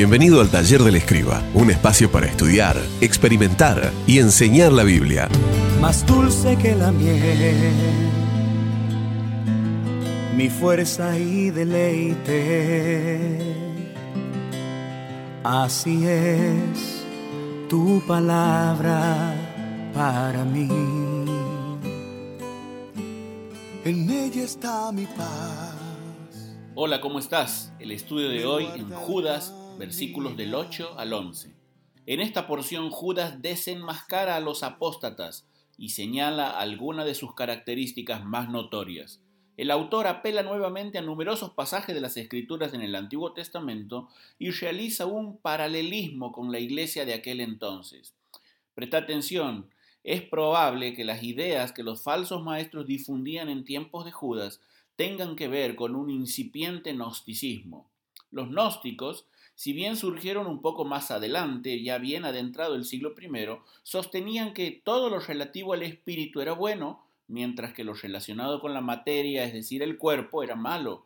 Bienvenido al Taller del Escriba, un espacio para estudiar, experimentar y enseñar la Biblia. Más dulce que la miel, mi fuerza y deleite. Así es tu palabra para mí. En ella está mi paz. Hola, ¿cómo estás? El estudio de hoy en Judas, versículos del 8 al 11. En esta porción Judas desenmascara a los apóstatas y señala algunas de sus características más notorias. El autor apela nuevamente a numerosos pasajes de las Escrituras en el Antiguo Testamento y realiza un paralelismo con la iglesia de aquel entonces. Presta atención, es probable que las ideas que los falsos maestros difundían en tiempos de Judas tengan que ver con un incipiente gnosticismo. Los gnósticos, si bien surgieron un poco más adelante, ya bien adentrado el siglo I, sostenían que todo lo relativo al espíritu era bueno, mientras que lo relacionado con la materia, es decir, el cuerpo, era malo.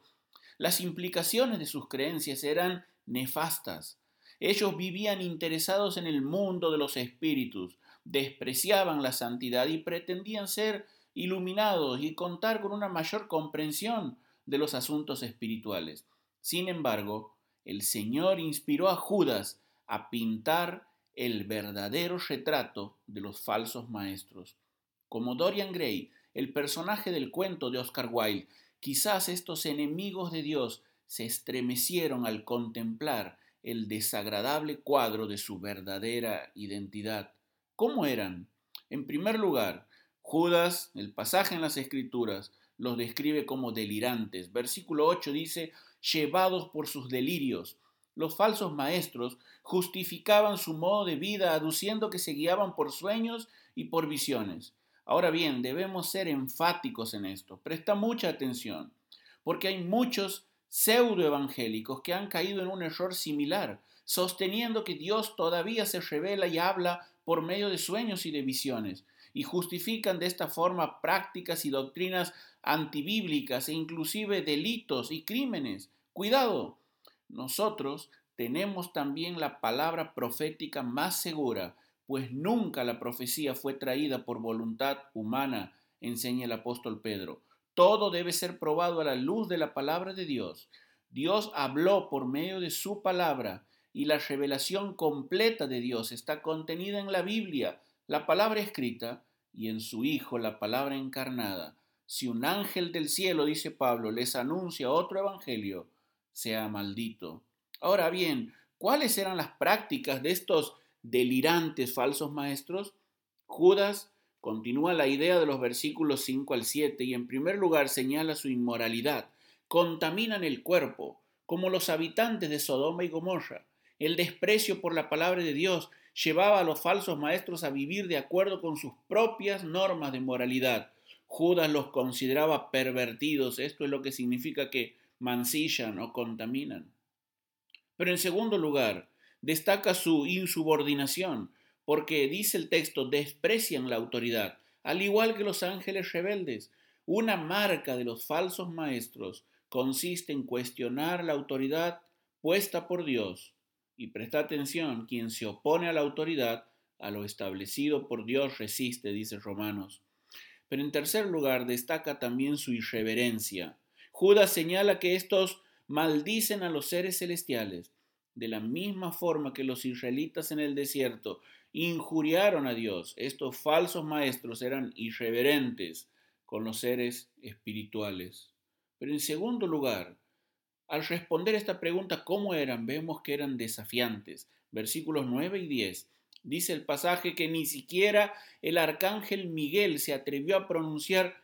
Las implicaciones de sus creencias eran nefastas. Ellos vivían interesados en el mundo de los espíritus, despreciaban la santidad y pretendían ser iluminados y contar con una mayor comprensión de los asuntos espirituales. Sin embargo, el Señor inspiró a Judas a pintar el verdadero retrato de los falsos maestros. Como Dorian Gray, el personaje del cuento de Oscar Wilde, quizás estos enemigos de Dios se estremecieron al contemplar el desagradable cuadro de su verdadera identidad. ¿Cómo eran? En primer lugar, Judas, el pasaje en las Escrituras, los describe como delirantes. Versículo 8 dice, llevados por sus delirios. Los falsos maestros justificaban su modo de vida aduciendo que se guiaban por sueños y por visiones. Ahora bien, debemos ser enfáticos en esto. Presta mucha atención, porque hay muchos pseudoevangélicos que han caído en un error similar, sosteniendo que Dios todavía se revela y habla por medio de sueños y de visiones, y justifican de esta forma prácticas y doctrinas antibíblicas e inclusive delitos y crímenes. Cuidado, nosotros tenemos también la palabra profética más segura, pues nunca la profecía fue traída por voluntad humana, enseña el apóstol Pedro. Todo debe ser probado a la luz de la palabra de Dios. Dios habló por medio de su palabra y la revelación completa de Dios está contenida en la Biblia, la palabra escrita, y en su Hijo, la palabra encarnada. Si un ángel del cielo, dice Pablo, les anuncia otro evangelio, sea maldito. Ahora bien, ¿cuáles eran las prácticas de estos delirantes falsos maestros? Judas continúa la idea de los versículos 5 al 7 y en primer lugar señala su inmoralidad. Contaminan el cuerpo, como los habitantes de Sodoma y Gomorra. El desprecio por la palabra de Dios llevaba a los falsos maestros a vivir de acuerdo con sus propias normas de moralidad. Judas los consideraba pervertidos, esto es lo que significa que mancillan o contaminan. Pero en segundo lugar, destaca su insubordinación, porque dice el texto, desprecian la autoridad, al igual que los ángeles rebeldes. Una marca de los falsos maestros consiste en cuestionar la autoridad puesta por Dios. Y presta atención, quien se opone a la autoridad, a lo establecido por Dios resiste, dice Romanos. Pero en tercer lugar, destaca también su irreverencia. Judas señala que estos maldicen a los seres celestiales, de la misma forma que los israelitas en el desierto injuriaron a Dios. Estos falsos maestros eran irreverentes con los seres espirituales. Pero en segundo lugar, al responder esta pregunta, ¿cómo eran? Vemos que eran desafiantes. Versículos 9 y 10. Dice el pasaje que ni siquiera el arcángel Miguel se atrevió a pronunciar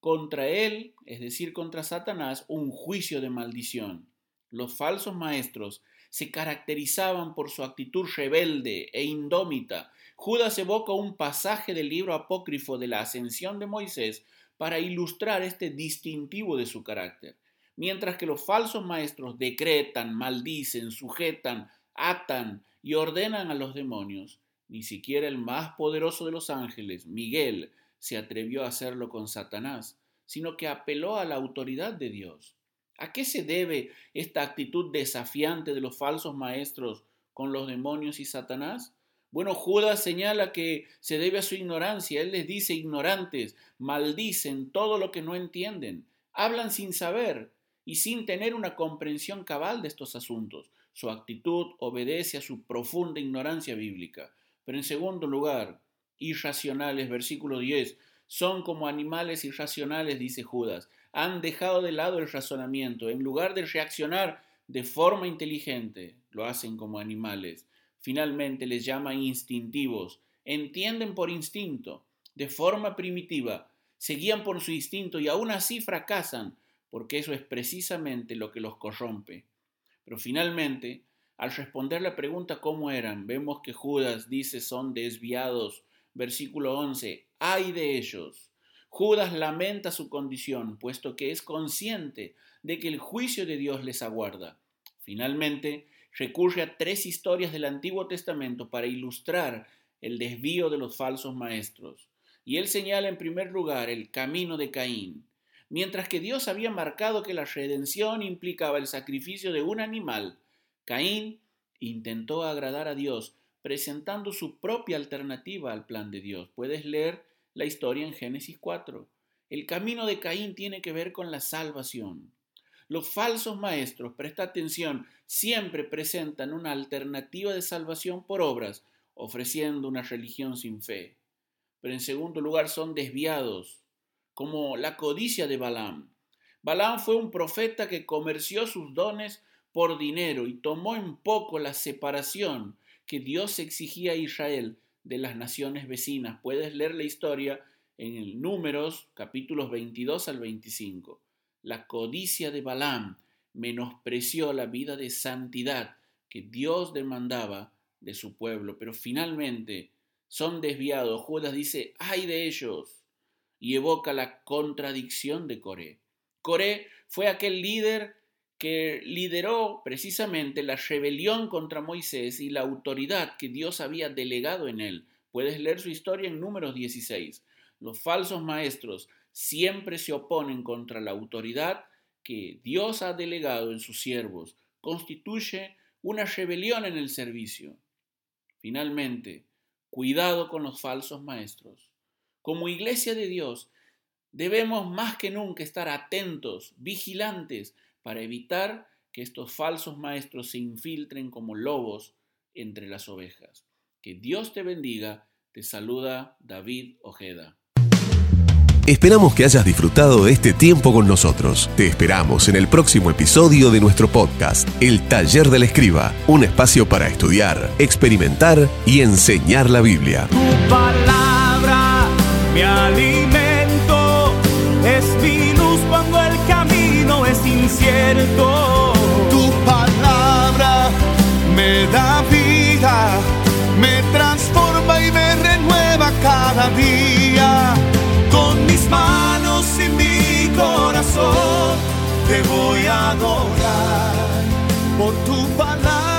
contra él, es decir, contra Satanás, un juicio de maldición. Los falsos maestros se caracterizaban por su actitud rebelde e indómita. Judas evoca un pasaje del libro apócrifo de la ascensión de Moisés para ilustrar este distintivo de su carácter. Mientras que los falsos maestros decretan, maldicen, sujetan, atan y ordenan a los demonios, ni siquiera el más poderoso de los ángeles, Miguel, se atrevió a hacerlo con Satanás, sino que apeló a la autoridad de Dios. ¿A qué se debe esta actitud desafiante de los falsos maestros con los demonios y Satanás? Bueno, Judas señala que se debe a su ignorancia. Él les dice ignorantes, maldicen todo lo que no entienden, hablan sin saber y sin tener una comprensión cabal de estos asuntos. Su actitud obedece a su profunda ignorancia bíblica. Pero en segundo lugar, irracionales, versículo 10, son como animales irracionales, dice Judas. Han dejado de lado el razonamiento. En lugar de reaccionar de forma inteligente, lo hacen como animales. Finalmente les llama instintivos. Entienden por instinto, de forma primitiva. Se guían por su instinto y aún así fracasan, porque eso es precisamente lo que los corrompe. Pero finalmente, al responder la pregunta cómo eran, vemos que Judas dice son desviados. Versículo 11, ay de ellos. Judas lamenta su condición, puesto que es consciente de que el juicio de Dios les aguarda. Finalmente, recurre a tres historias del Antiguo Testamento para ilustrar el desvío de los falsos maestros. Y él señala en primer lugar el camino de Caín. Mientras que Dios había marcado que la redención implicaba el sacrificio de un animal, Caín intentó agradar a Dios presentando su propia alternativa al plan de Dios. Puedes leer la historia en Génesis 4. El camino de Caín tiene que ver con la salvación. Los falsos maestros, presta atención, siempre presentan una alternativa de salvación por obras, ofreciendo una religión sin fe. Pero en segundo lugar son desviados, como la codicia de Balaam. Balaam fue un profeta que comerció sus dones por dinero y tomó en poco la separación que Dios exigía a Israel de las naciones vecinas. Puedes leer la historia en Números capítulos 22 al 25. La codicia de Balaam menospreció la vida de santidad que Dios demandaba de su pueblo, pero finalmente son desviados. Judas dice, ay de ellos, y evoca la contradicción de Coré. Coré fue aquel líder que lideró precisamente la rebelión contra Moisés y la autoridad que Dios había delegado en él. Puedes leer su historia en números 16. Los falsos maestros siempre se oponen contra la autoridad que Dios ha delegado en sus siervos. Constituye una rebelión en el servicio. Finalmente, cuidado con los falsos maestros. Como iglesia de Dios, debemos más que nunca estar atentos, vigilantes, para evitar que estos falsos maestros se infiltren como lobos entre las ovejas. Que Dios te bendiga. Te saluda David Ojeda. Esperamos que hayas disfrutado de este tiempo con nosotros. Te esperamos en el próximo episodio de nuestro podcast, El Taller del Escriba, un espacio para estudiar, experimentar y enseñar la Biblia. Mi alimento, es mi luz cuando el camino es incierto. Tu palabra me da vida, me transforma y me renueva cada día. Con mis manos y mi corazón te voy a adorar por tu palabra